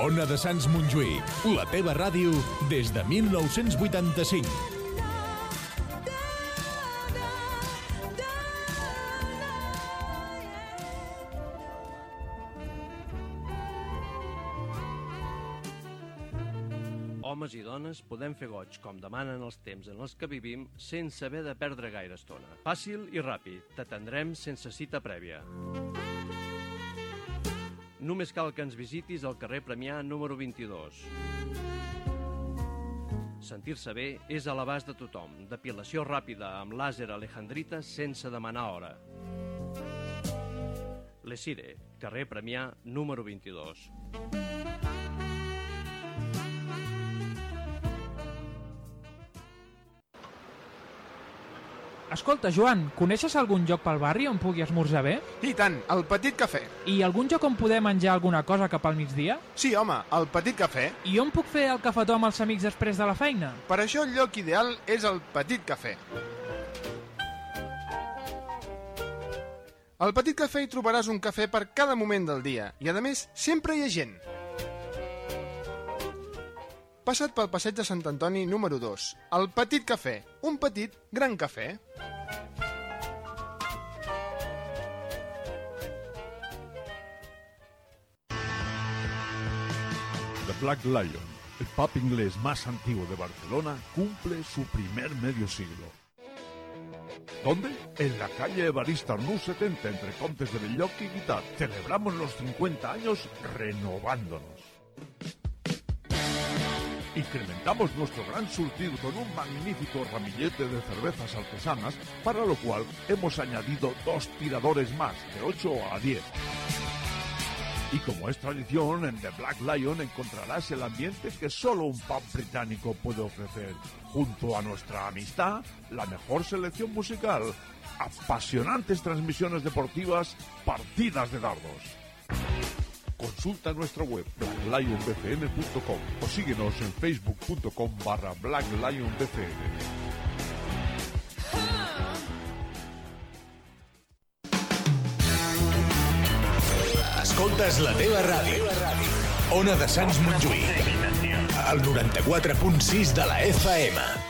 Ona de Sants Montjuïc, la teva ràdio des de 1985. Homes i dones podem fer goig com demanen els temps en els que vivim sense haver de perdre gaire estona. Fàcil i ràpid, t'atendrem sense cita prèvia. Només cal que ens visitis al carrer Premià número 22. Sentir-se bé és a l'abast de tothom. Depilació ràpida amb làser alejandrita sense demanar hora. Lesire, carrer Premià número 22. Escolta, Joan, coneixes algun lloc pel barri on pugui esmorzar bé? I tant, el Petit Cafè. I algun lloc on poder menjar alguna cosa cap al migdia? Sí, home, el Petit Cafè. I on puc fer el cafetó amb els amics després de la feina? Per això el lloc ideal és el Petit Cafè. Al Petit Cafè hi trobaràs un cafè per cada moment del dia i, a més, sempre hi ha gent. Passa't pel passeig de Sant Antoni número 2, el Petit Cafè, un petit gran cafè. The Black Lion, el pub inglés más antiguo de Barcelona, cumple su primer medio siglo. ¿Dónde? En la calle Evarista Nu 70, entre Contes de Belloc y Guitar. Celebramos los 50 años renovándonos. Incrementamos nuestro gran surtido con un magnífico ramillete de cervezas artesanas, para lo cual hemos añadido dos tiradores más, de 8 a 10. Y como es tradición, en The Black Lion encontrarás el ambiente que solo un pub británico puede ofrecer, junto a nuestra amistad, la mejor selección musical, apasionantes transmisiones deportivas, partidas de dardos. Consulta nuestra web blacklionbcn.com o síguenos en facebook.com barra blacklionbcn. Escoltes la teva ràdio. Ona de Sants Montjuïc. El 94.6 de la FM.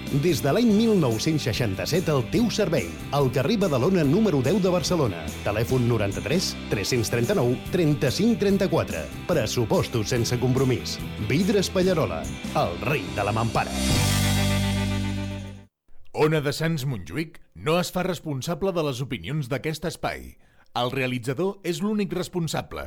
Des de l'any 1967 al teu servei. Al carrer Badalona número 10 de Barcelona. Telèfon 93 339 35 34. Pressupostos sense compromís. Vidres Pallarola, el rei de la mampara. Ona de Sants Montjuïc no es fa responsable de les opinions d'aquest espai. El realitzador és l'únic responsable.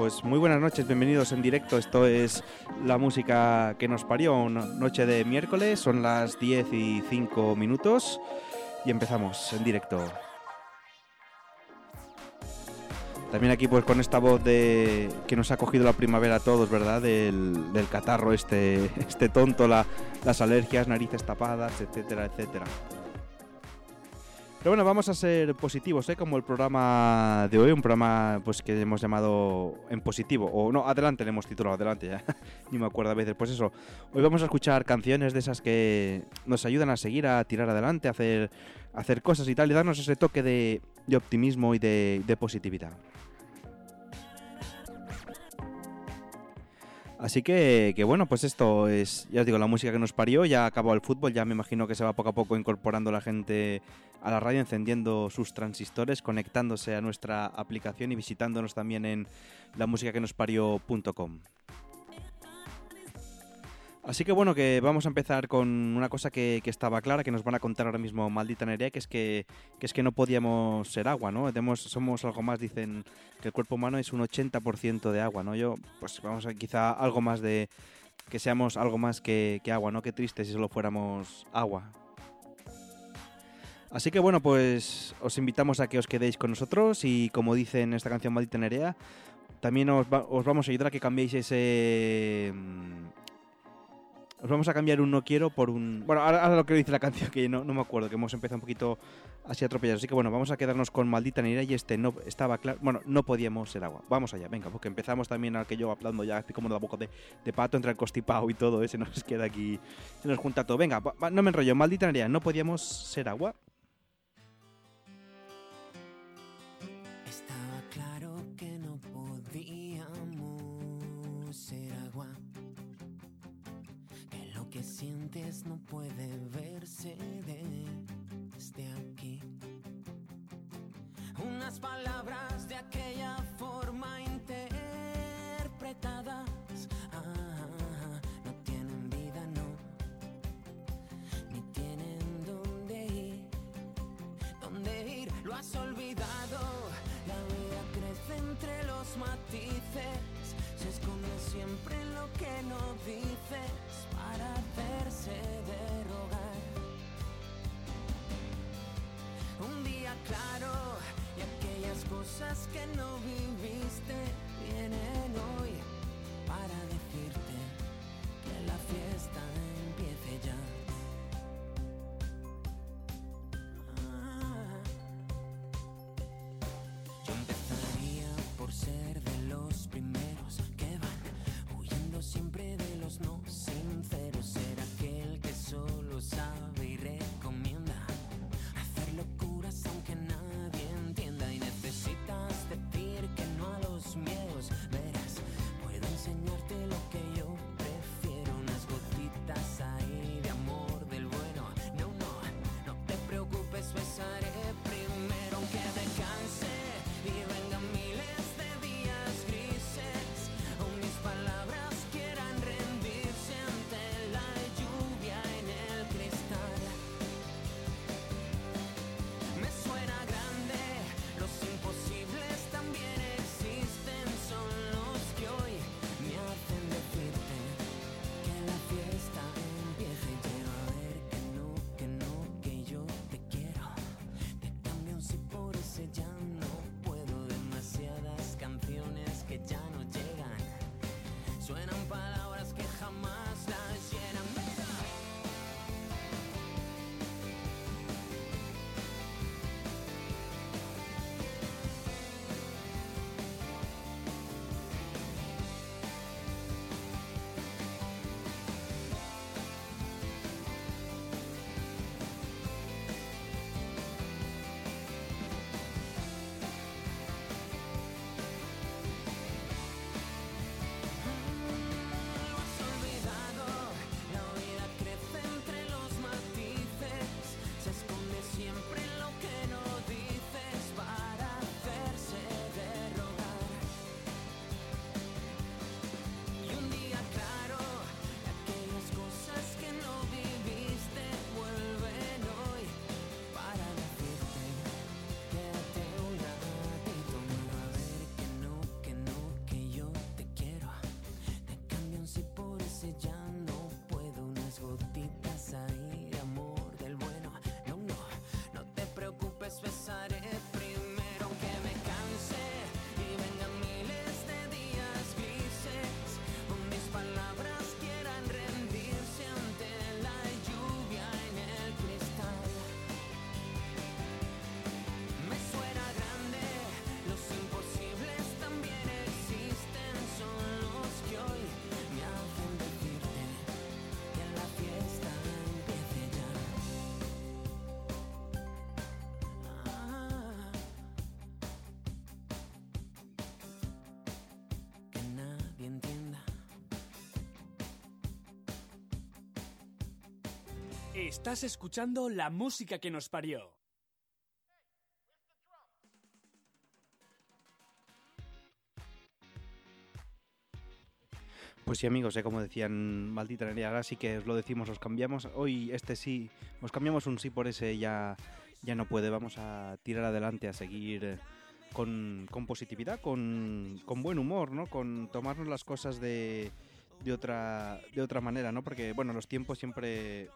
Pues muy buenas noches, bienvenidos en directo. Esto es la música que nos parió, una noche de miércoles, son las 10 y 5 minutos y empezamos en directo. También aquí pues con esta voz de que nos ha cogido la primavera a todos, ¿verdad? Del, del catarro este, este tonto, la- las alergias, narices tapadas, etcétera, etcétera. Pero bueno, vamos a ser positivos, ¿eh? Como el programa de hoy, un programa pues que hemos llamado en positivo. O no, adelante le hemos titulado, adelante ya. Ni me acuerdo a veces. Pues eso, hoy vamos a escuchar canciones de esas que nos ayudan a seguir, a tirar adelante, a hacer, hacer cosas y tal, y darnos ese toque de, optimismo y de positividad. Así que, que, bueno, pues esto es, ya os digo, la música que nos parió, ya acabó el fútbol, ya me imagino que se va poco a poco incorporando la gente a la radio, encendiendo sus transistores, conectándose a nuestra aplicación y visitándonos también en la Así que bueno, que vamos a empezar con una cosa que, estaba clara, que nos van a contar ahora mismo Maldita Nerea, que es que, que es que no podíamos ser agua, ¿no? Demos, somos algo más, dicen que el cuerpo humano es un 80% de agua, ¿no? Yo, pues vamos a quizá algo más de... que seamos algo más que, que agua, ¿no? Qué triste si solo fuéramos agua. Así que bueno, pues os invitamos a que os quedéis con nosotros y como dice en esta canción Maldita Nerea, también os, va, os vamos a ayudar a que cambiéis ese os vamos a cambiar un no quiero por un... Bueno, ahora, lo que dice la canción, que no, me acuerdo, que hemos empezado un poquito así atropellados. Así que bueno, vamos a quedarnos con Maldita Nerea y este no estaba claro... Bueno, no podíamos ser agua. Vamos allá, venga, porque empezamos también al que yo hablando ya, estoy como la boca de, pato entre el costipao y todo, ese nos queda aquí, se nos junta todo. Venga, no me enrollo, Maldita Nerea, no podíamos ser agua. No puede verse desde aquí. Unas palabras de aquella forma interpretadas. Ah, no tienen vida, no, ni tienen dónde ir, dónde ir, lo has olvidado. La vida crece entre los matices, se esconde siempre en lo que no dices para hacerse de rogar. Un día claro y aquellas cosas que no viviste vienen hoy para decirte que la fiesta empiece ya. Estás escuchando la música que nos parió. Pues sí, amigos, ¿eh? como decían Maldita ahora sí que os lo decimos, os cambiamos. Hoy este sí, os cambiamos un sí por ese ya, ya no puede. Vamos a tirar adelante, a seguir eh, con, con positividad, con, con buen humor, ¿no? Con tomarnos las cosas de, de, otra, de otra manera, ¿no? Porque, bueno, los tiempos siempre...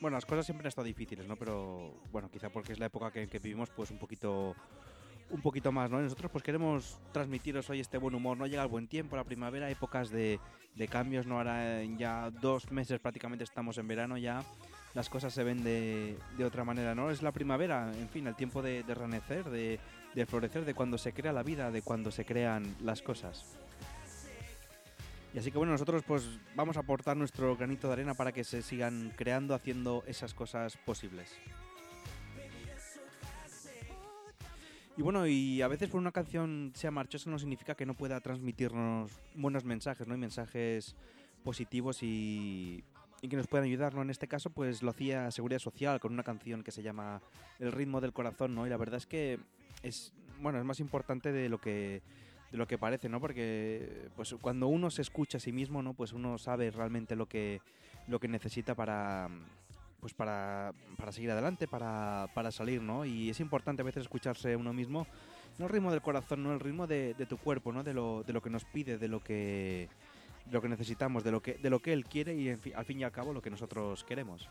Bueno, las cosas siempre han estado difíciles, ¿no? Pero, bueno, quizá porque es la época que, que vivimos, pues un poquito un poquito más, ¿no? Y nosotros pues queremos transmitiros hoy este buen humor, ¿no? Llega el buen tiempo, la primavera, épocas de, cambios, ¿no? Ahora ya dos meses prácticamente estamos en verano ya, las cosas se ven de, de otra manera, ¿no? Es la primavera, en fin, el tiempo de, de renacer, de, de florecer, de cuando se crea la vida, de cuando se crean las cosas. Y así que bueno, nosotros pues vamos a aportar nuestro granito de arena para que se sigan creando, haciendo esas cosas posibles. Y bueno, y a veces por una canción sea marchosa no significa que no pueda transmitirnos buenos mensajes, ¿no? Y mensajes positivos y, y que nos puedan ayudar, ¿no? En este caso, pues lo hacía Seguridad Social con una canción que se llama El ritmo del corazón, ¿no? Y la verdad es que es, bueno, es más importante de lo que de lo que parece, ¿no? Porque pues cuando uno se escucha a sí mismo, ¿no? Pues uno sabe realmente lo que lo que necesita para pues para, para seguir adelante, para, para salir, ¿no? Y es importante a veces escucharse uno mismo, no el ritmo del corazón, no el ritmo de, tu cuerpo, ¿no? De lo, de lo que nos pide, de lo que lo que necesitamos, de lo que, de lo que él quiere y al fin y al cabo lo que nosotros queremos.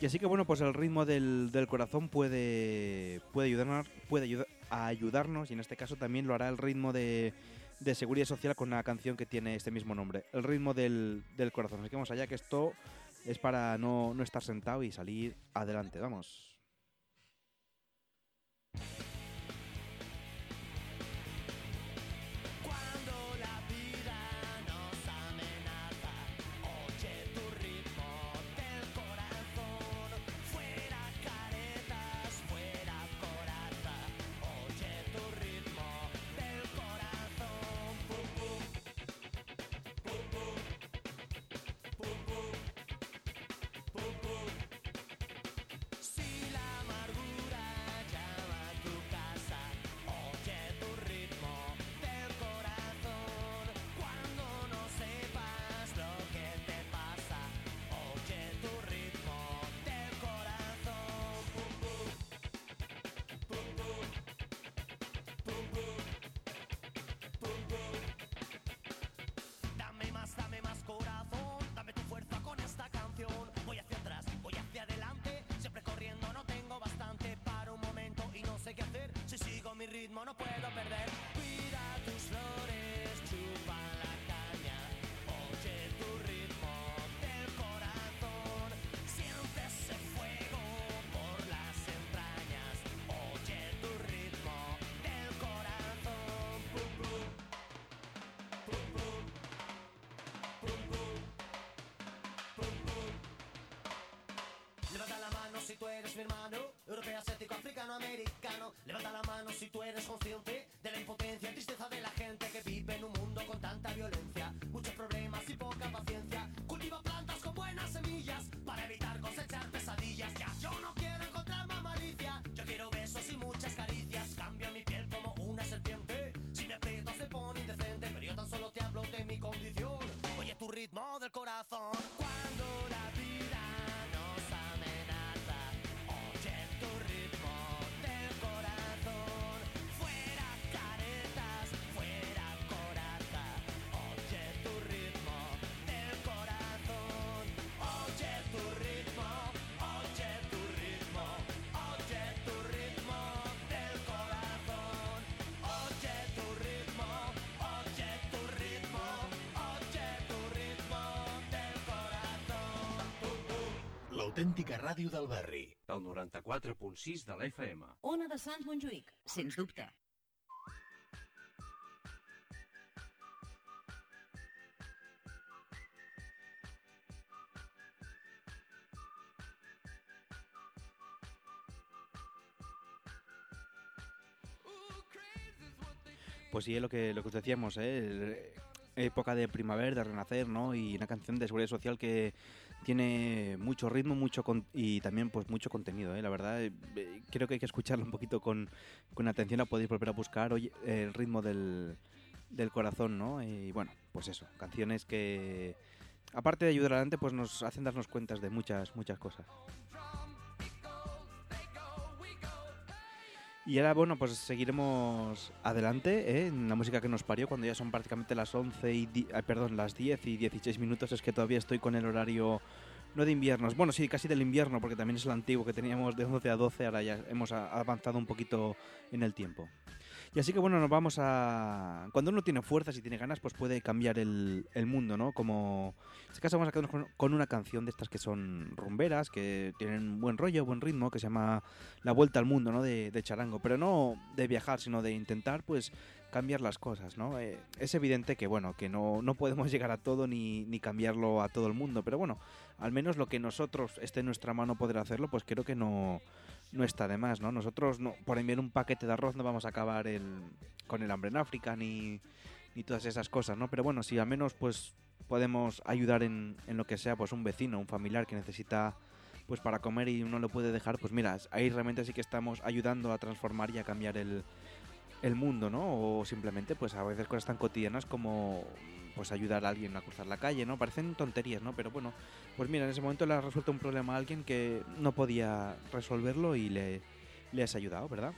Y así que bueno, pues el ritmo del, del corazón puede, puede, ayudarnos, puede ayuda- a ayudarnos y en este caso también lo hará el ritmo de, de Seguridad Social con una canción que tiene este mismo nombre, el ritmo del, del corazón. Así que vamos allá, que esto es para no, no estar sentado y salir adelante, vamos. Mi hermano, europeo, asiático, africano, americano. Levanta la mano si tú eres consciente de la impotencia y tristeza de la gente que vive en un mundo con tanta violencia, L'autèntica ràdio del barri. El 94.6 de la FM. Ona de Sants Montjuïc, sens dubte. Pues sí, es lo que, lo que os decíamos, ¿eh? El- época de primavera, de renacer, ¿no? Y una canción de seguridad social que tiene mucho ritmo mucho con- y también pues mucho contenido, ¿eh? la verdad. eh, eh, creo que hay que escucharlo un poquito con, con atención, la podéis volver a buscar. Oye, el ritmo del, del corazón, ¿no? Y bueno, pues eso, canciones que, aparte de ayudar adelante, pues nos hacen darnos cuentas de muchas, muchas cosas. Y ahora, bueno, pues seguiremos adelante ¿eh? en la música que nos parió cuando ya son prácticamente las 11 y... di- ay, perdón, las 10 y 16 minutos. Es que todavía estoy con el horario... No de inviernos, bueno, sí, casi del invierno, porque también es el antiguo que teníamos de 11 a 12, ahora ya hemos avanzado un poquito en el tiempo. Y así que bueno, nos vamos a... Cuando uno tiene fuerzas y tiene ganas, pues puede cambiar el, mundo, ¿no? Como... En este caso vamos a quedarnos con, una canción de estas que son rumberas, que tienen buen rollo, buen ritmo, que se llama La Vuelta al Mundo, ¿no? De, de charango. Pero no de viajar, sino de intentar, pues, cambiar las cosas, ¿no? Eh, es evidente que, bueno, que no, no podemos llegar a todo ni, ni cambiarlo a todo el mundo. Pero bueno, al menos lo que nosotros esté en nuestra mano poder hacerlo, pues creo que no no está de más, ¿no? Nosotros no, por enviar un paquete de arroz no vamos a acabar el, con el hambre en África ni, ni todas esas cosas, ¿no? Pero bueno, si al menos pues podemos ayudar en, en lo que sea, pues un vecino, un familiar que necesita pues para comer y no lo puede dejar, pues mira, ahí realmente sí que estamos ayudando a transformar y a cambiar el, el mundo, ¿no? O simplemente pues a veces cosas tan cotidianas como pues ayudar a alguien a cruzar la calle, ¿no? Parecen tonterías, ¿no? Pero bueno, pues mira, en ese momento le has resuelto un problema a alguien que no podía resolverlo y le, has ayudado, ¿verdad?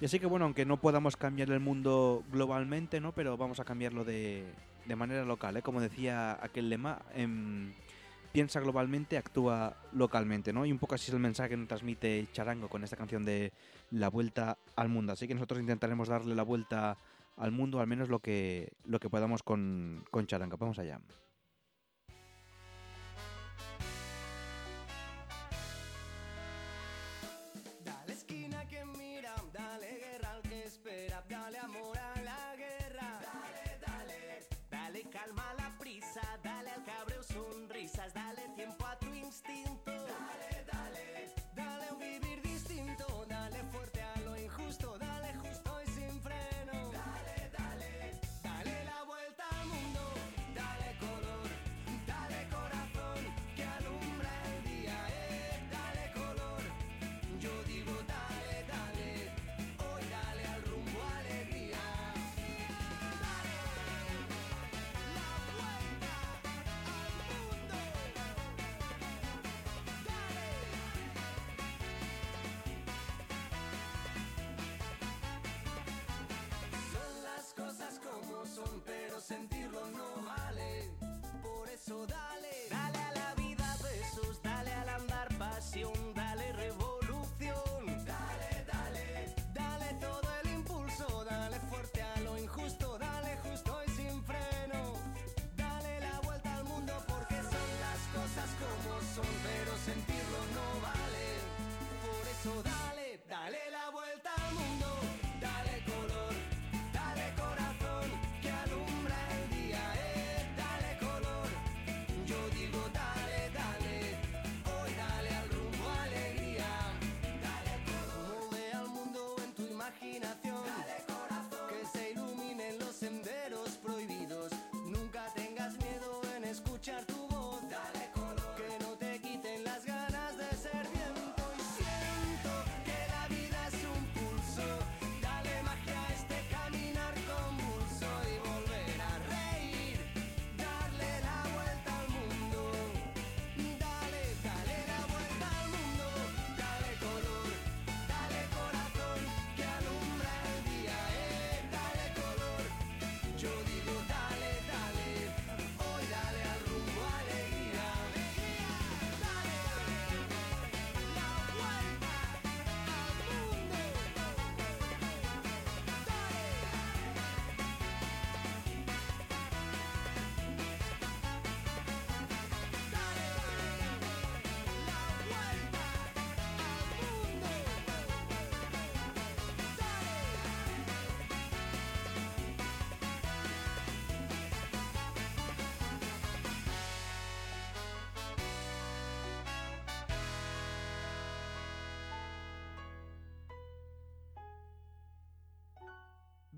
Y así que bueno, aunque no podamos cambiar el mundo globalmente, ¿no? Pero vamos a cambiarlo de, de manera local, ¿eh? Como decía aquel lema, em, piensa globalmente, actúa localmente, ¿no? Y un poco así es el mensaje que nos transmite Charango con esta canción de La Vuelta al Mundo. Así que nosotros intentaremos darle la vuelta al mundo, al menos lo que, lo que podamos con, con Charango. Vamos allá.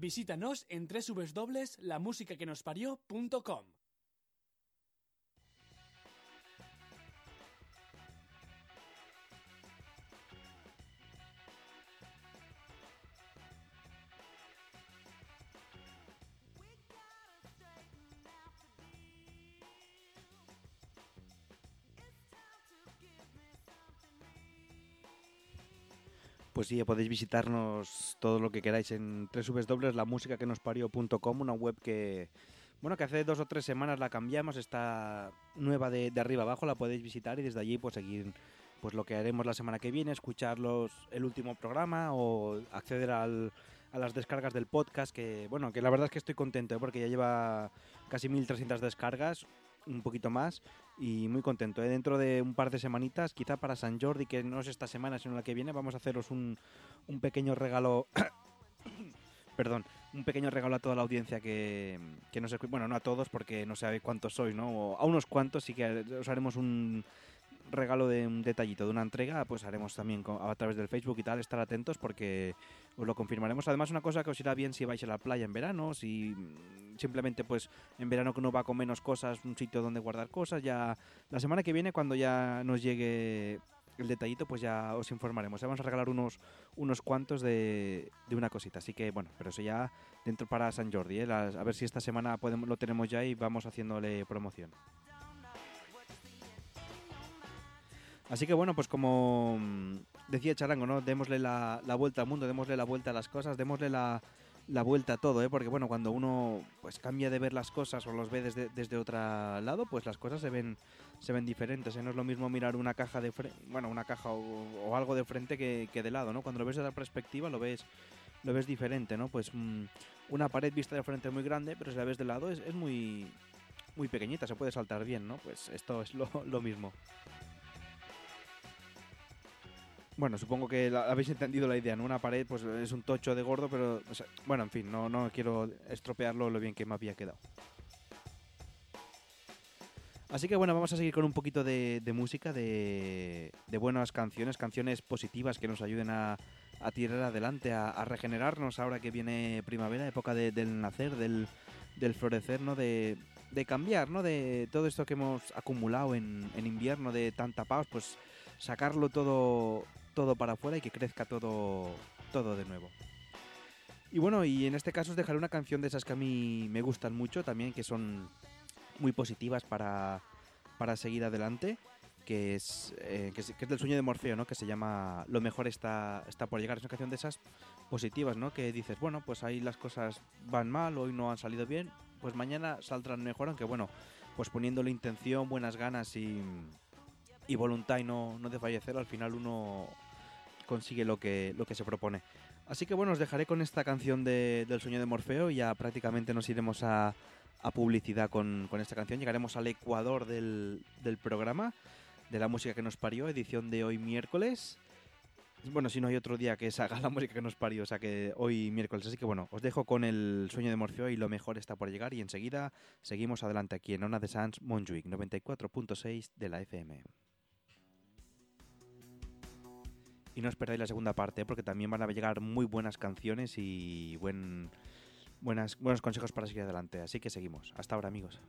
Visítanos en www.lamusicaquenosparió.com. Sí, podéis visitarnos todo lo que queráis en www.lamusicaquenospario.com, una web que, bueno, que hace dos o tres semanas la cambiamos, está nueva de, arriba abajo, la podéis visitar y desde allí pues seguir pues lo que haremos la semana que viene, escuchar los, el último programa o acceder a las descargas del podcast, que bueno, que la verdad es que estoy contento ¿eh? porque ya lleva casi 1300 descargas, un poquito más, y muy contento. ¿eh? Dentro de un par de semanitas, quizá para San Jordi, que no es esta semana, sino la que viene, vamos a haceros un, un pequeño regalo. Perdón, un pequeño regalo a toda la audiencia que, que nos escucha. Bueno, no a todos porque no sabe cuántos sois, ¿no? O a unos cuantos sí que os haremos un regalo de un detallito, de una entrega, pues haremos también a través del Facebook y tal, estar atentos porque os lo confirmaremos. Además, una cosa que os irá bien si vais a la playa en verano, si mm, simplemente pues en verano que uno va con menos cosas, un sitio donde guardar cosas, ya la semana que viene cuando ya nos llegue el detallito, pues ya os informaremos. Vamos a regalar unos, unos cuantos de, de una cosita. Así que bueno, pero eso ya dentro para San Jordi. ¿eh? Las- a ver si esta semana podemos, lo tenemos ya y vamos haciéndole promoción. Así que bueno, pues como mm, decía Charango, ¿no? Démosle la, vuelta al mundo, démosle la vuelta a las cosas, démosle la, vuelta a todo, ¿eh? Porque bueno, cuando uno pues cambia de ver las cosas o los ve desde, desde otro lado, pues las cosas se ven, se ven diferentes, ¿eh? No es lo mismo mirar una caja de frente, bueno, una caja o, algo de frente que, que de lado, ¿no? Cuando lo ves desde la perspectiva lo ves, lo ves diferente, ¿no? Pues mm, una pared vista de frente es muy grande, pero si la ves de lado es, muy, muy pequeñita, se puede saltar bien, ¿no? Pues esto es lo mismo. Bueno, supongo que habéis entendido la idea, ¿no? Una pared pues es un tocho de gordo, pero bueno, en fin, no, no quiero estropearlo lo bien que me había quedado. Así que bueno, vamos a seguir con un poquito de, música, de, buenas canciones, canciones positivas que nos ayuden a, tirar adelante, a, regenerarnos ahora que viene primavera, época de- del nacer, del, florecer, ¿no? De, cambiar, ¿no? De todo esto que hemos acumulado en, invierno, de tan tapados, pues sacarlo todo, todo para afuera y que crezca todo, todo de nuevo. Y bueno, y en este caso os dejaré una canción de esas que a mí me gustan mucho también, que son muy positivas para, para seguir adelante, que es, eh, que es, que del sueño de Morfeo, ¿no? Que se llama Lo mejor está, está por llegar. Es una canción de esas positivas, ¿no? Que dices, bueno, pues ahí las cosas van mal, hoy no han salido bien, pues mañana saldrán mejor, aunque bueno, pues poniéndole intención, buenas ganas y, y voluntad y no, no desfallecer, al final uno consigue lo que, lo que se propone. Así que bueno, os dejaré con esta canción de- del sueño de Morfeo y ya prácticamente nos iremos a, a publicidad con, con esta canción. Llegaremos al ecuador del, del programa, de la música que nos parió, edición de hoy miércoles. Bueno, si no hay otro día que se haga la música que nos parió, o sea que hoy miércoles. Así que bueno, os dejo con el sueño de Morfeo y lo mejor está por llegar y enseguida seguimos adelante aquí en Ona de Sans Montjuic 94.6 de la FM. Y no os perdáis la segunda parte, porque también van a llegar muy buenas canciones y buen, buenas, buenos consejos para seguir adelante. Así que seguimos. Hasta ahora, amigos.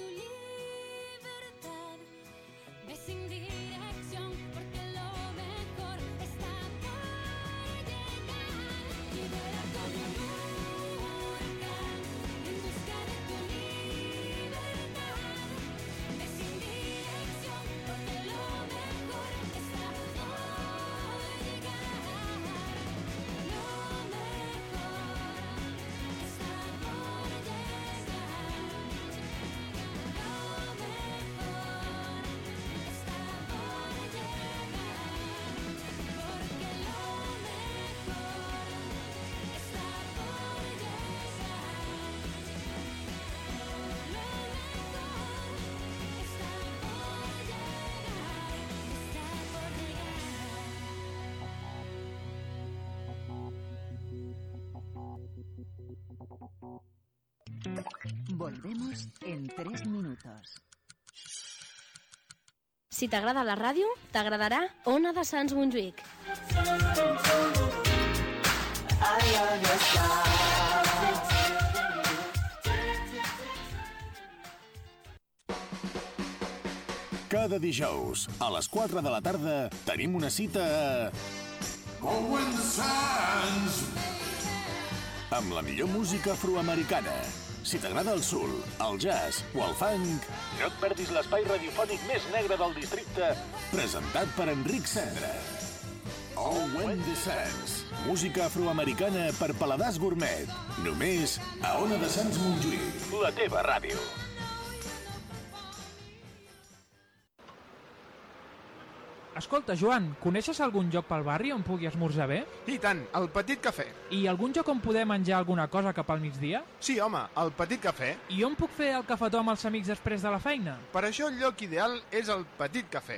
tu libertad. Descendí Volvemos en tres minutos. Si t'agrada la ràdio, t'agradarà Ona de Sants Montjuïc. Cada dijous, a les 4 de la tarda, tenim una cita a... Owen Sands! Amb la millor música afroamericana. Si t'agrada el soul, el jazz o el funk, no et perdis l'espai radiofònic més negre del districte, presentat per Enric Cendra. Owen the Sands. Música afroamericana per paladars gourmet. Només a Ona de Sants Montjuïc. La teva ràdio. Escolta, Joan, coneixes algun lloc pel barri on pugui esmorzar bé? I tant, el Petit Cafè. I algun lloc on poder menjar alguna cosa cap al migdia? Sí, home, el Petit Cafè. I on puc fer el cafetó amb els amics després de la feina? Per això el lloc ideal és el Petit Cafè.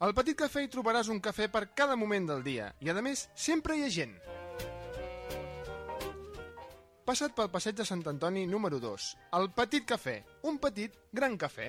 Al Petit Cafè hi trobaràs un cafè per cada moment del dia i, a més, sempre hi ha gent. Passa't pel passeig de Sant Antoni número 2. El Petit Cafè. Un petit, gran cafè.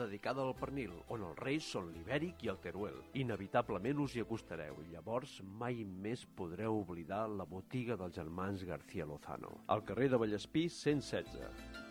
dedicada al pernil, on els reis són l'ibèric i el teruel. Inevitablement us hi acostareu i llavors mai més podreu oblidar la botiga dels germans García Lozano. Al carrer de Vallespí 116.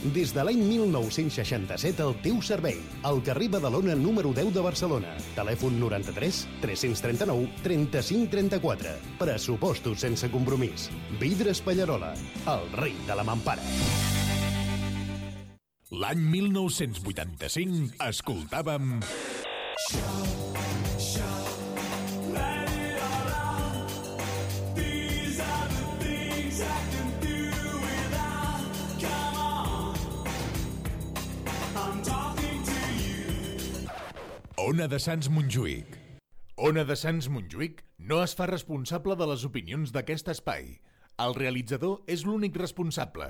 Des de l'any 1967 al teu servei. Al carrer Badalona número 10 de Barcelona. Telèfon 93 339 35 34. Pressupostos sense compromís. Vidres Pallarola, el rei de la mampara. L'any 1985 escoltàvem... Ona de Sants Montjuïc. Ona de Sants Montjuïc no es fa responsable de les opinions d'aquest espai. El realitzador és l'únic responsable.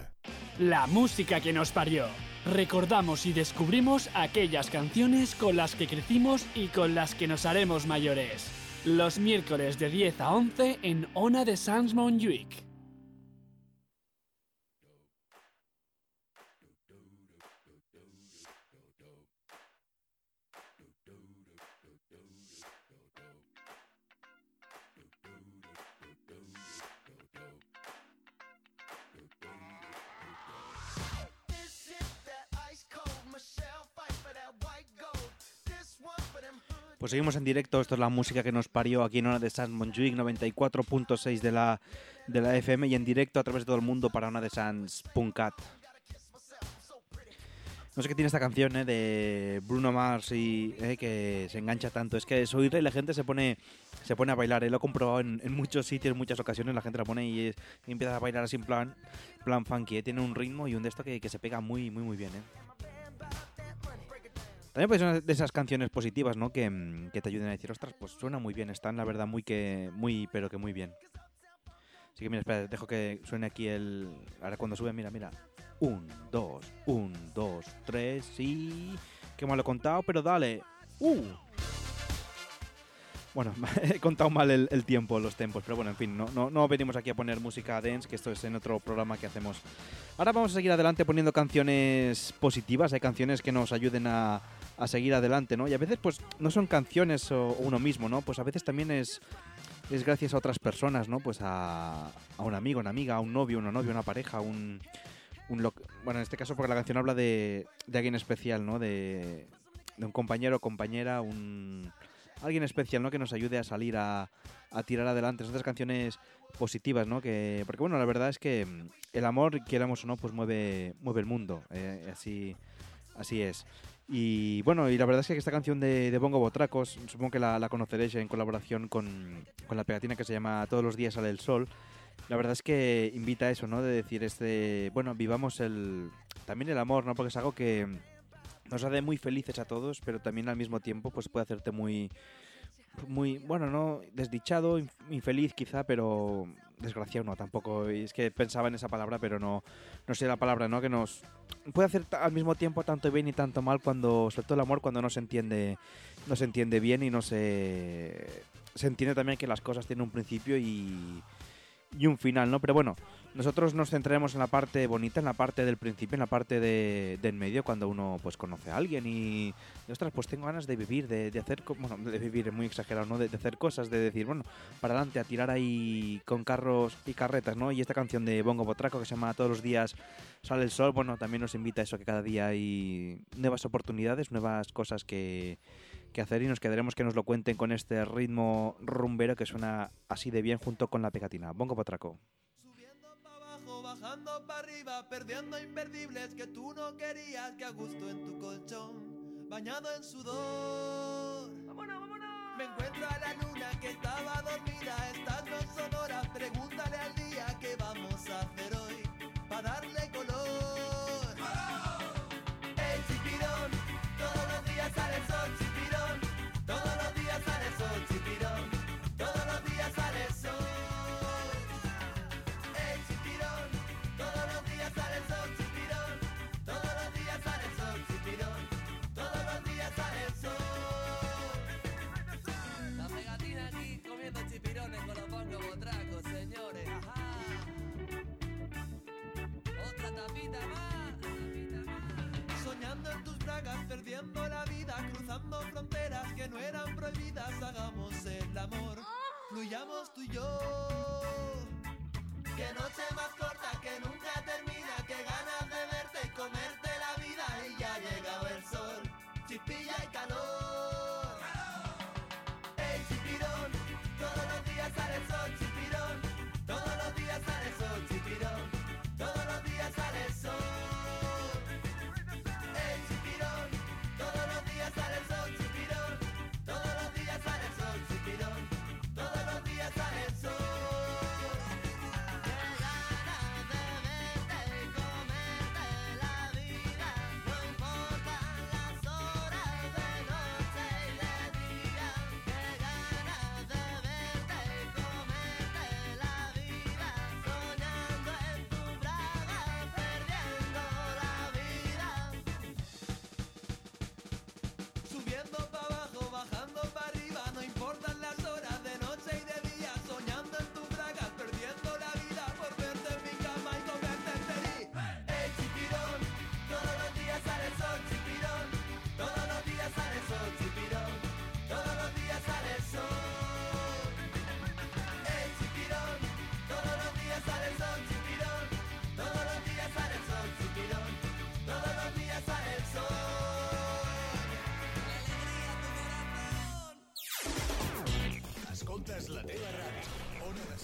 La música que nos parió. Recordamos y descubrimos aquellas canciones con las que crecimos y con las que nos haremos mayores. Los miércoles de 10 a 11 en Ona de Sans Montjuïc. Pues seguimos en directo, esto es la música que nos parió aquí en Ona de Sans Montjuïc 94.6 de la, de la FM y en directo a través de todo el mundo para Ona de Sans.cat. No sé qué tiene esta canción eh, de Bruno Mars y eh, que se engancha tanto. Es que es oírla y la gente se pone, se pone a bailar. eh, Lo he comprobado en, en muchos sitios, en muchas ocasiones. La gente la pone y, es- y empieza a bailar así en plan, plan funky. eh. Tiene un ritmo y un de esto que, que se pega muy, muy, muy bien. eh. También pues una de esas canciones positivas, ¿no? Que, mm, que te ayuden a decir, ostras, pues suena muy bien, están la verdad muy que, muy, pero que muy bien. Así que mira, espera, dejo que suene aquí el... Ahora cuando sube, mira, mira. Un, dos, un, dos, tres y... Qué mal lo he contado, pero dale. ¡Uh! Bueno, he contado mal el, tiempo, los tempos, pero bueno, en fin, no, no, no venimos aquí a poner música dance, que esto es en otro programa que hacemos. Ahora vamos a seguir adelante poniendo canciones positivas, hay canciones que nos ayuden a, a seguir adelante, ¿no? Y a veces, pues, no son canciones o, uno mismo, ¿no? Pues a veces también es, es gracias a otras personas, ¿no? Pues a, a un amigo, una amiga, a un novio, una novia, una pareja, un... un lo- bueno, en este caso porque la canción habla de, de alguien especial, ¿no? De, un compañero o compañera, un... Alguien especial, ¿no? Que nos ayude a salir a, a tirar adelante. Son estas canciones positivas, ¿no? Que, porque, bueno, la verdad es que el amor, quieramos o no, pues mueve, mueve el mundo. eh, así, así es. Y bueno, y la verdad es que esta canción de, de Bongo Botracos, supongo que la, conoceréis en colaboración con, con la pegatina que se llama Todos los días sale el sol. La verdad es que invita a eso, ¿no? De decir, este, bueno, vivamos el, también el amor, ¿no? Porque es algo que nos hace muy felices a todos, pero también al mismo tiempo, pues puede hacerte muy, muy, bueno, no desdichado, inf- infeliz quizá, pero desgraciado no, tampoco. Es que pensaba en esa palabra, pero no, no sé la palabra, ¿no? Que nos puede hacer al mismo tiempo tanto bien y tanto mal cuando, sobre todo el amor, cuando no se entiende, no se entiende bien y no se, se entiende también que las cosas tienen un principio y, y un final, ¿no? Pero bueno, nosotros nos centraremos en la parte bonita, en la parte del principio, en la parte de, de en medio, cuando uno pues conoce a alguien y, y, ostras, pues tengo ganas de vivir, de, de hacer, bueno, de vivir es muy exagerado, ¿no? De, de hacer cosas, de decir, bueno, para adelante, a tirar ahí con carros y carretas, ¿no? Y esta canción de Bongo Botraco que se llama Todos los días sale el sol, bueno, también nos invita a eso, que cada día hay nuevas oportunidades, nuevas cosas que, que hacer y nos quedaremos que nos lo cuenten con este ritmo rumbero que suena así de bien junto con la pegatina. Bongo Botraco. abajo, bajando para arriba, perdiendo imperdibles que tú no querías, que a gusto en tu colchón, bañado en sudor. ¡Vámonos, vámonos! Me encuentro a la luna que estaba dormida, estas no son horas, pregúntale al día qué vamos a hacer hoy, para darle color. Perdiendo la vida, cruzando fronteras que no eran prohibidas. Hagamos el amor, fluyamos tú y yo. Que noche más corta que nunca termina, que ganas de verte y comerte la vida y ya ha llegado el sol, chispilla y calor.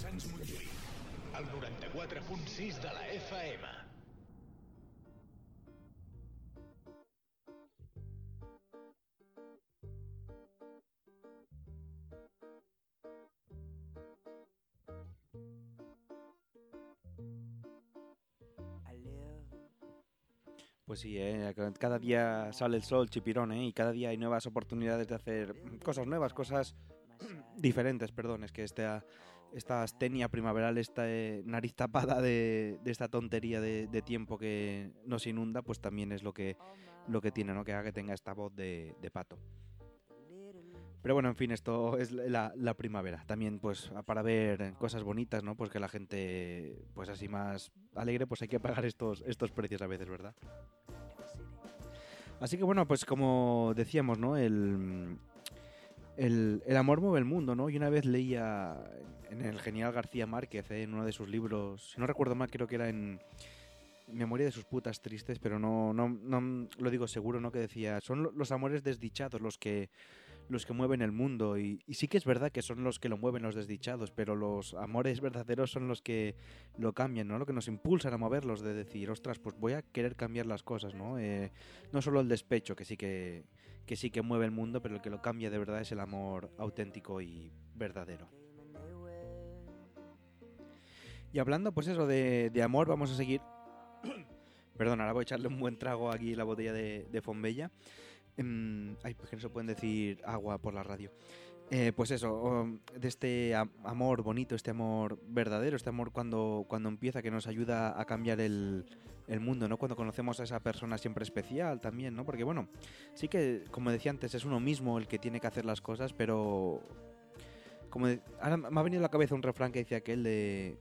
Sants Montjuïc, el 94.6 de la FM. Pues sí, ¿eh? cada día sale el sol chipirón, ¿eh? y cada día hay nuevas oportunidades de hacer cosas nuevas, cosas diferentes, perdón, es que esta, esta astenia primaveral, esta eh, nariz tapada de, esta tontería de, tiempo que nos inunda, pues también es lo que, lo que tiene, ¿no? Que haga que tenga esta voz de, de pato. Pero bueno, en fin, esto es la, la primavera. También, pues, para ver cosas bonitas, ¿no? Pues que la gente, pues así más alegre, pues hay que pagar estos, estos precios a veces, ¿verdad? Así que bueno, pues como decíamos, ¿no? El, el, el amor mueve el mundo, ¿no? Y una vez leía en el genial García Márquez, ¿eh? en uno de sus libros, si no recuerdo mal, creo que era en Memoria de sus putas tristes, pero no, no, no lo digo seguro, ¿no? Que decía, son lo- los amores desdichados los que los que mueven el mundo y, y sí que es verdad que son los que lo mueven los desdichados, pero los amores verdaderos son los que lo cambian, ¿no? Lo que nos impulsan a moverlos, de decir, ostras, pues voy a querer cambiar las cosas, ¿no? Eh, no solo el despecho, que sí que, que sí que mueve el mundo, pero el que lo cambia de verdad es el amor auténtico y verdadero. Y hablando, pues eso, de, de amor, vamos a seguir. Perdón, ahora voy a echarle un buen trago aquí la botella de, de Fombella. Em, ay, pues que no se pueden decir agua por la radio. Eh, pues eso, o- de este am- amor bonito, este amor verdadero, este amor cuando, cuando empieza, que nos ayuda a cambiar el, el mundo, ¿no? Cuando conocemos a esa persona siempre especial también, ¿no? Porque bueno, sí que, como decía antes, es uno mismo el que tiene que hacer las cosas, pero... Como de- ahora me ha venido a la cabeza un refrán que decía aquel de...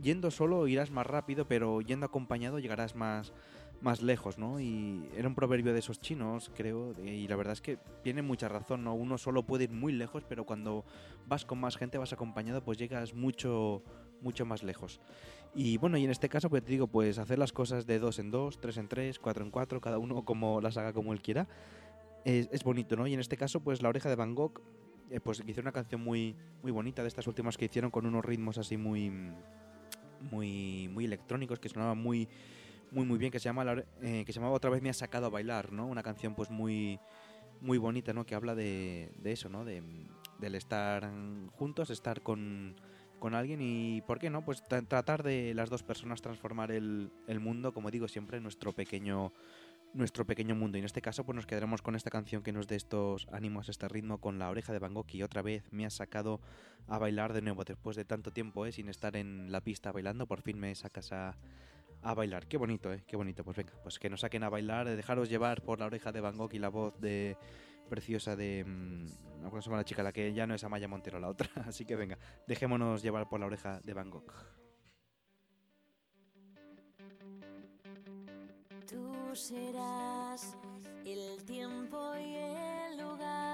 Yendo solo irás más rápido, pero yendo acompañado llegarás más, más lejos, ¿no? Y era un proverbio de esos chinos, creo, y la verdad es que tiene mucha razón, ¿no? Uno solo puede ir muy lejos, pero cuando vas con más gente, vas acompañado, pues llegas mucho, mucho más lejos. Y bueno, y en este caso, pues te digo, pues hacer las cosas de dos en dos, tres en tres, cuatro en cuatro, cada uno como las haga como él quiera, es, es bonito, ¿no? Y en este caso, pues La Oreja de Van Gogh, eh, pues hicieron una canción muy, muy bonita de estas últimas que hicieron con unos ritmos así muy, muy, muy electrónicos que sonaban muy, muy, muy bien, que se llama eh, que se llamaba otra vez me ha sacado a bailar, ¿no? Una canción pues muy, muy bonita, ¿no? Que habla de, de eso, ¿no? De, del estar juntos, estar con, con alguien y, ¿por qué no? Pues tra- tratar de las dos personas transformar el, el mundo, como digo siempre, nuestro pequeño nuestro pequeño mundo. Y en este caso, pues nos quedaremos con esta canción que nos dé estos ánimos, este ritmo, con la oreja de Van Gogh y otra vez me ha sacado a bailar de nuevo. Después de tanto tiempo, ¿eh? sin estar en la pista bailando, por fin me sacas a, a bailar. Qué bonito, ¿eh? Qué bonito. Pues venga, pues que nos saquen a bailar, eh, dejaros llevar por la oreja de Van Gogh y la voz de preciosa de... mm, No se llama la chica, la que ya no es Amaya Montero, la otra. Así que venga, dejémonos llevar por la oreja de Van Gogh. Serás el tiempo y el lugar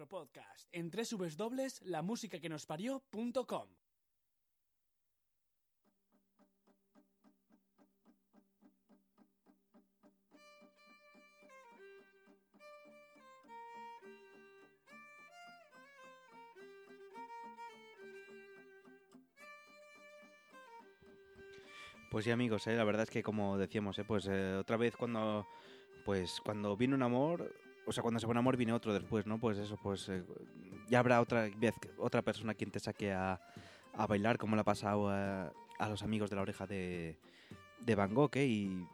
nuestro podcast en www.lamusicaquenosparió.com. Pues sí, amigos, ¿eh? la verdad es que como decíamos, ¿eh? pues eh, otra vez cuando pues cuando viene un amor, o sea, cuando se pone amor viene otro después, ¿no? Pues eso, pues eh, ya habrá otra vez otra persona quien te saque a, a bailar, como le ha pasado a, los amigos de la oreja de, de Van Gogh, ¿eh? Y,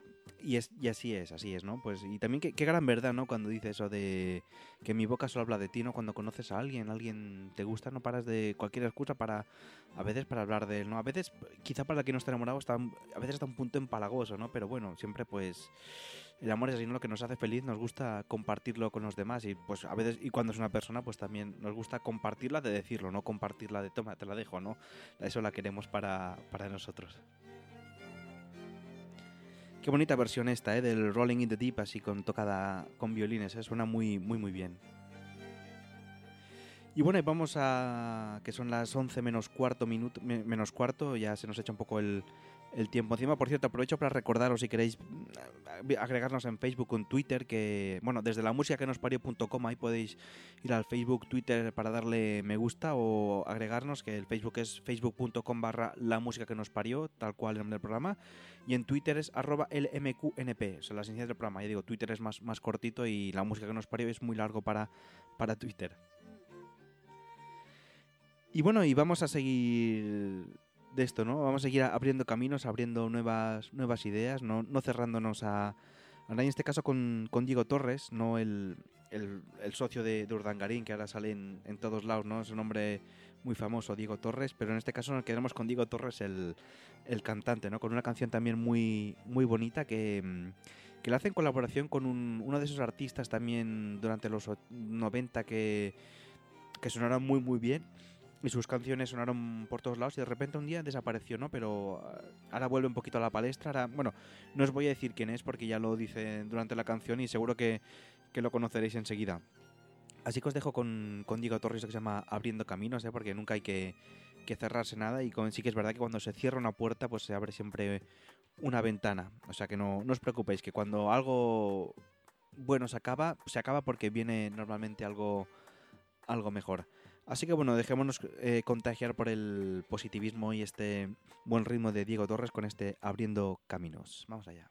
y, es, y así es, así es, ¿no? Pues y también qué, qué gran verdad, ¿no? Cuando dice eso de que mi boca solo habla de ti, ¿no? Cuando conoces a alguien, alguien te gusta, no paras de cualquier excusa para, a veces para hablar de él, ¿no? A veces, quizá para quien no está enamorado, está, a veces está un punto empalagoso, ¿no? Pero bueno, siempre pues el amor es así, ¿no? Lo que nos hace feliz, nos gusta compartirlo con los demás y pues a veces, y cuando es una persona, pues también nos gusta compartirla de decirlo, no compartirla de toma, te la dejo, ¿no? Eso la queremos para, para nosotros. Qué bonita versión esta, ¿eh? Del Rolling in the Deep, así con tocada con violines, ¿eh? Suena muy, muy, muy bien. Y bueno, vamos a... que son las 11 menos cuarto minuto, me- menos cuarto, ya se nos echa un poco el, el tiempo encima. Por cierto, aprovecho para recordaros si queréis mm, agregarnos en Facebook o en Twitter, que, bueno, desde la música que nos parió.com, ahí podéis ir al Facebook, Twitter para darle me gusta o agregarnos, que el Facebook es facebook.com barra la música que nos parió, tal cual el nombre del programa, y en Twitter es arroba lmqnp, o sea, las iniciales del programa. Ya digo, Twitter es más, más cortito y la música que nos parió es muy largo para, para Twitter. Y bueno, y vamos a seguir de esto, ¿no? Vamos a seguir abriendo caminos, abriendo nuevas, nuevas ideas, no, no cerrándonos a, a nadie. En este caso con, con Diego Torres, no el, el, socio de, de Urdangarín, que ahora sale en, en todos lados, ¿no? Es un hombre muy famoso, Diego Torres, pero en este caso nos quedamos con Diego Torres, el, el cantante, ¿no? Con una canción también muy, muy bonita que, que la hace en colaboración con un- uno de esos artistas también durante los o- 90 que, que sonaron muy, muy bien. Y sus canciones sonaron por todos lados y de repente un día desapareció, ¿no? Pero ah, ahora vuelve un poquito a la palestra. Ahora, bueno, no os voy a decir quién es porque ya lo dice durante la canción y seguro que, que lo conoceréis enseguida. Así que os dejo con, con Diego Torres que se llama Abriendo Caminos, ¿eh? porque nunca hay que, que cerrarse nada y con- sí que es verdad que cuando se cierra una puerta pues se abre siempre una ventana. O sea que no, no os preocupéis, que cuando algo bueno se acaba, se acaba porque viene normalmente algo, algo mejor. Así que bueno, dejémonos eh, contagiar por el positivismo y este buen ritmo de Diego Torres con este Abriendo Caminos. Vamos allá.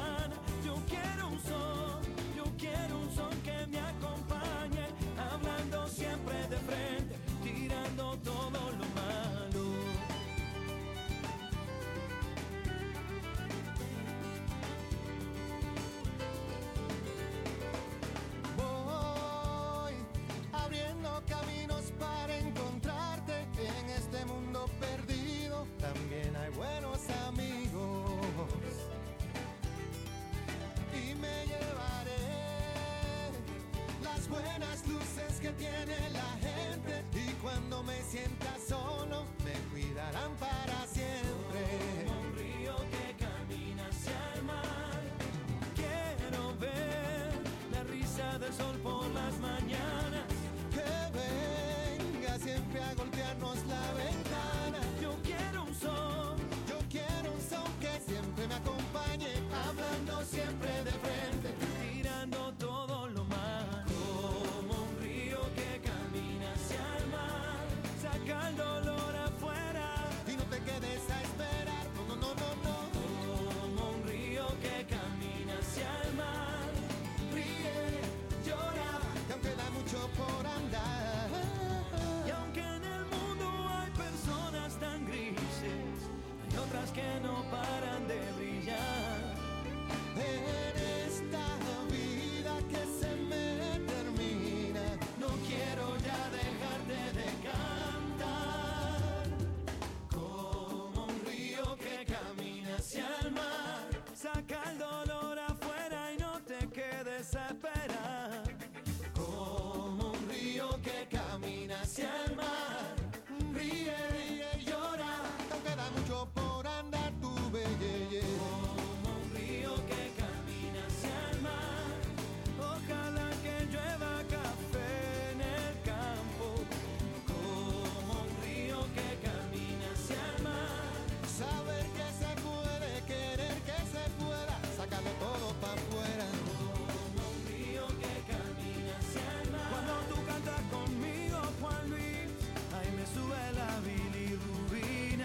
buenos amigos. Y me llevaré las buenas luces que tiene la gente. Y cuando me sienta solo me cuidarán para acompañe, hablando siempre. No paran de brillar. En esta vida que se me termina, no quiero ya dejarte de cantar.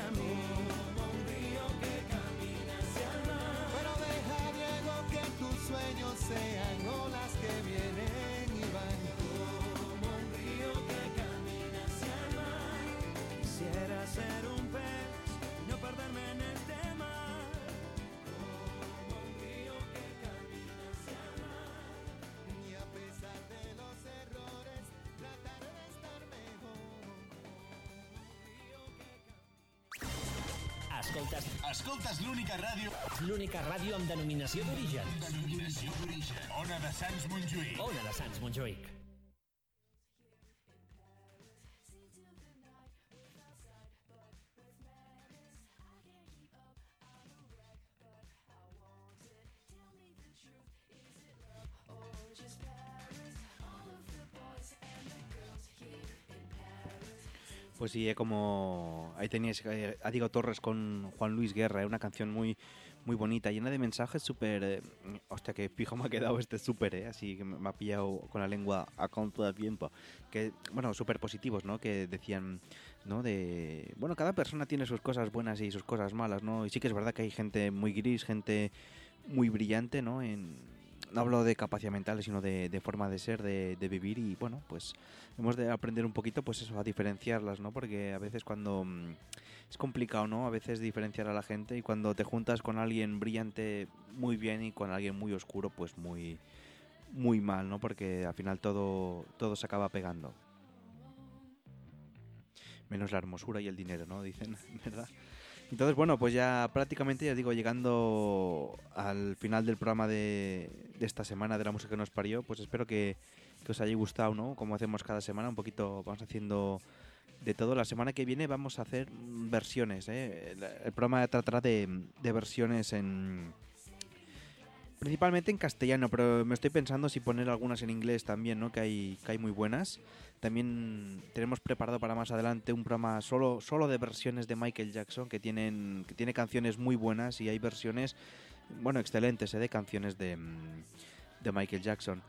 caminho. Escoltes, Escoltes l'única ràdio... l'única ràdio amb denominació d'origen. Denominació d'origen. Ona de Sants Montjuïc. Ona de Sants Montjuïc. Pues sí, eh, como ahí teníais eh, a Diego Torres con Juan Luis Guerra, eh, una canción muy muy bonita, llena de mensajes súper... eh, hostia, que fijo me ha quedado este súper, eh, así que me ha pillado con la lengua a conto de tiempo. Que, bueno, súper positivos, ¿no? Que decían, ¿no? De... Bueno, cada persona tiene sus cosas buenas y sus cosas malas, ¿no? Y sí que es verdad que hay gente muy gris, gente muy brillante, ¿no? En, no hablo de capacidad mental, sino de, de forma de ser, de, de vivir y bueno, pues hemos de aprender un poquito pues eso, a diferenciarlas, ¿no? Porque a veces cuando mm, es complicado, ¿no? A veces diferenciar a la gente y cuando te juntas con alguien brillante muy bien y con alguien muy oscuro pues muy muy mal, ¿no? Porque al final todo todo se acaba pegando. Menos la hermosura y el dinero, ¿no? Dicen, ¿verdad? Entonces, bueno, pues ya prácticamente, ya digo, llegando al final del programa de, esta semana de la música que nos parió, pues espero que, os haya gustado, ¿no? Como hacemos cada semana, un poquito vamos haciendo de todo. La semana que viene vamos a hacer versiones, ¿eh? El, programa tratará de versiones en... Principalmente en castellano, pero me estoy pensando si poner algunas en inglés también, ¿no? Que hay, que hay muy buenas. También tenemos preparado para más adelante un programa solo, solo de versiones de Michael Jackson que tienen que tiene canciones muy buenas y hay versiones bueno excelentes ¿eh? de canciones de, mm, de Michael Jackson.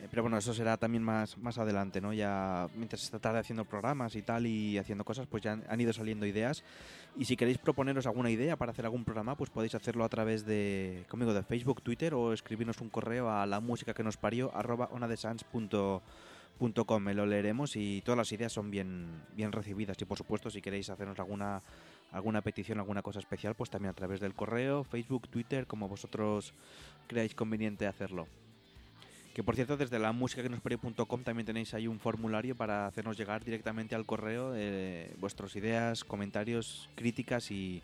Eh, Pero bueno, eso será también más, más adelante, ¿no? Ya mientras esta tarde haciendo programas y tal y haciendo cosas, pues ya han, ido saliendo ideas. Y si queréis proponeros alguna idea para hacer algún programa, pues podéis hacerlo a través de, conmigo, de Facebook, Twitter o escribirnos un correo a la música que nos parió, arroba onadesans.com. Me lo leeremos y todas las ideas son bien, bien recibidas. Y por supuesto, si queréis hacernos alguna, alguna petición, alguna cosa especial, pues también a través del correo, Facebook, Twitter, como vosotros creáis conveniente hacerlo. Que por cierto, desde la música que nos también tenéis ahí un formulario para hacernos llegar directamente al correo eh, vuestras ideas, comentarios, críticas y,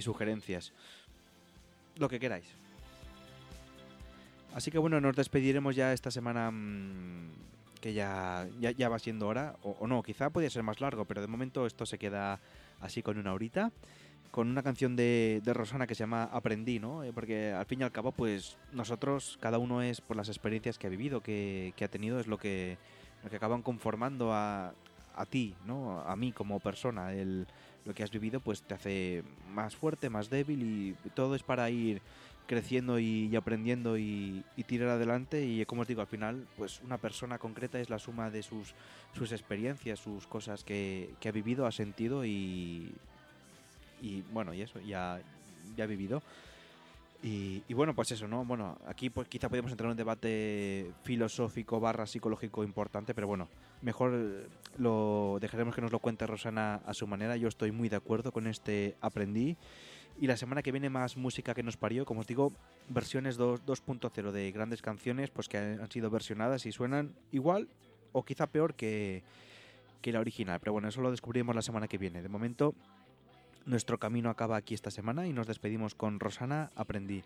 sugerencias. Lo que queráis. Así que bueno, nos despediremos ya esta semana mm, que ya, ya, ya va siendo hora. O, o no, quizá podría ser más largo, pero de momento esto se queda así con una horita con una canción de, de Rosana que se llama Aprendí, ¿no? Eh, Porque al fin y al cabo, pues nosotros, cada uno es por las experiencias que ha vivido, que, que ha tenido, es lo que, lo que acaban conformando a, a ti, ¿no? A mí como persona. El, lo que has vivido, pues te hace más fuerte, más débil y todo es para ir creciendo y, aprendiendo y, y tirar adelante y como os digo al final pues una persona concreta es la suma de sus sus experiencias sus cosas que, que ha vivido ha sentido y, y bueno, y eso, ya, ya he vivido. Y, y bueno, pues eso, ¿no? Bueno, aquí pues quizá podemos entrar en un debate filosófico barra psicológico importante, pero bueno, mejor eh, lo dejaremos que nos lo cuente Rosana a su manera. Yo estoy muy de acuerdo con este aprendí. Y la semana que viene más música que nos parió, como os digo, versiones 2 2.0 de grandes canciones pues que han sido versionadas y suenan igual o quizá peor que, que la original. Pero bueno, eso lo descubriremos la semana que viene. De momento, nuestro camino acaba aquí esta semana y nos despedimos con Rosana Aprendí.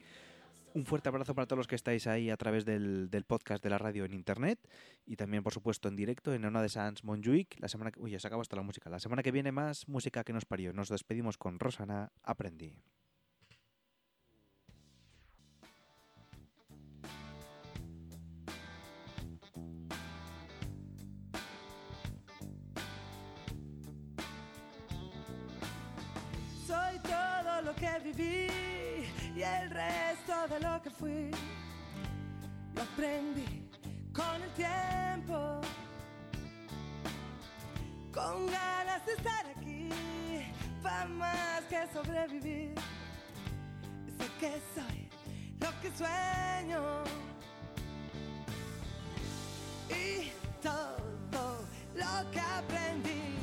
Un fuerte abrazo para todos los que estáis ahí a través del, del podcast de la radio en internet y también, por supuesto, en directo en Ona de Sans Montjuic. La semana que... Uy, ya se acaba hasta la música. La semana que viene más música que nos parió. Nos despedimos con Rosana Aprendí. Que viví y el resto de lo que fui. Lo aprendí con el tiempo, con ganas de estar aquí, para más que sobrevivir. Sé que soy lo que sueño. Y todo lo que aprendí,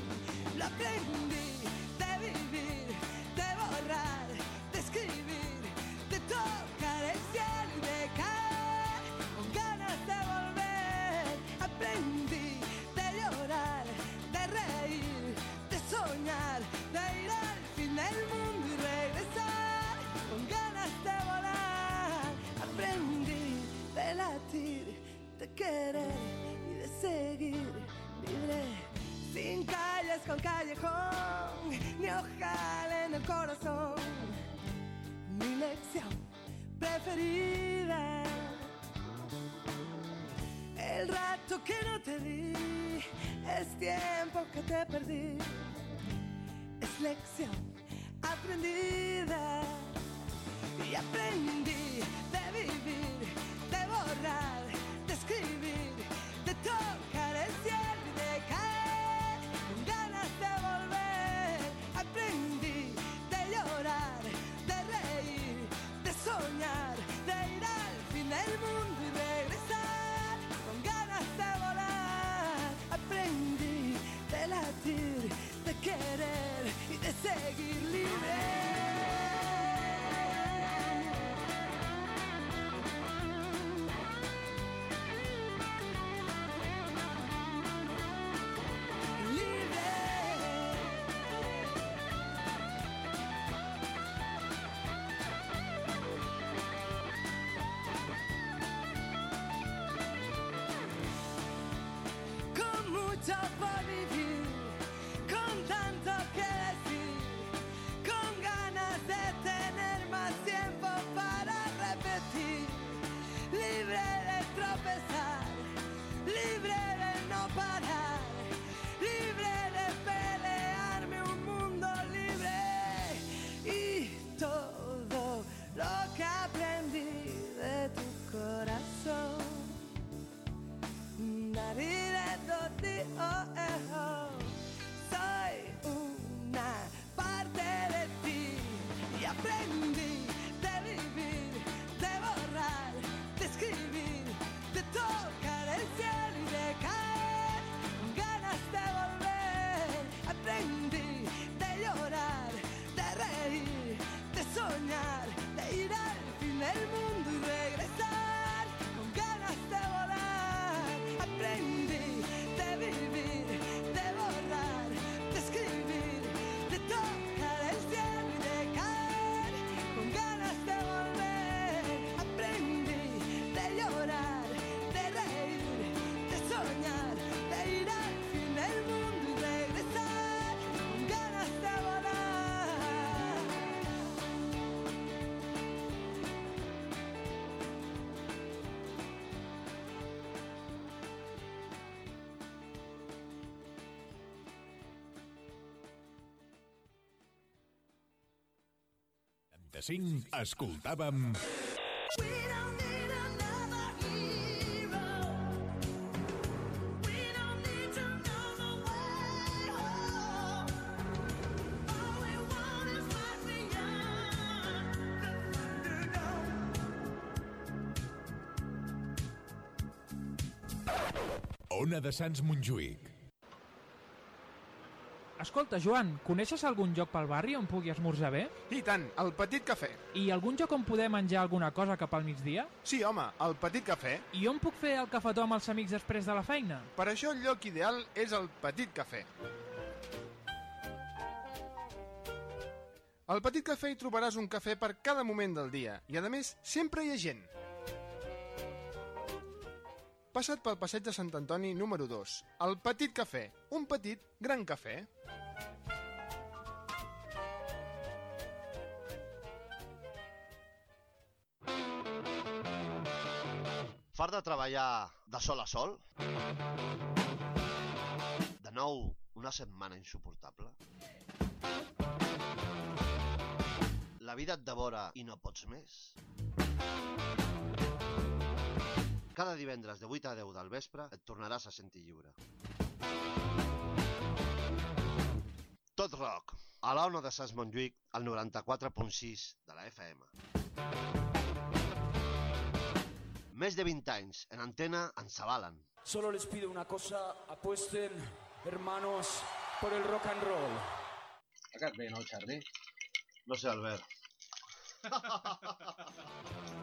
lo aprendí de vivir, de borrar, de escribir, de tocar el cielo y de caer con ganas de volver. Aprendí de llorar, de reír, de soñar, de ir al fin del mundo y regresar con ganas de volar. Aprendí de latir, de querer y de seguir libre. Sin calles con callejón, ni ojal en el corazón. Mi lección preferida. El rato que no te di es tiempo que te perdí. Es lección aprendida. Y aprendí de vivir, de borrar, de escribir, de tocar el cielo seguir libre. Fin del 95 escoltàvem... Ona de Sants Montjuïc. Escolta, Joan, coneixes algun lloc pel barri on pugui esmorzar bé? I tant, el Petit Cafè. I algun lloc on poder menjar alguna cosa cap al migdia? Sí, home, el Petit Cafè. I on puc fer el cafetó amb els amics després de la feina? Per això el lloc ideal és el Petit Cafè. Al Petit Cafè hi trobaràs un cafè per cada moment del dia i, a més, sempre hi ha gent. Passa't pel passeig de Sant Antoni número 2, el Petit Cafè, un petit gran cafè. Far de treballar de sol a sol? De nou, una setmana insuportable? La vida et devora i no pots més? Cada divendres de 8 a 10 del vespre et tornaràs a sentir lliure. Tot rock, a l'Ona de Sants Montjuïc, al 94.6 de la FM. Més de 20 anys en antena ens avalen. Solo les pido una cosa, apuesten, hermanos, por el rock and roll. Aquest bé, no, Charlie? No sé, Albert.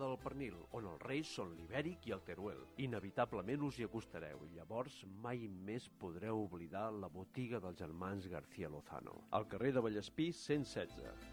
al pernil, on els reis són l'ibèric i el teruel. Inevitablement us hi acostareu i llavors mai més podreu oblidar la botiga dels germans García Lozano. Al carrer de Vallespí 116.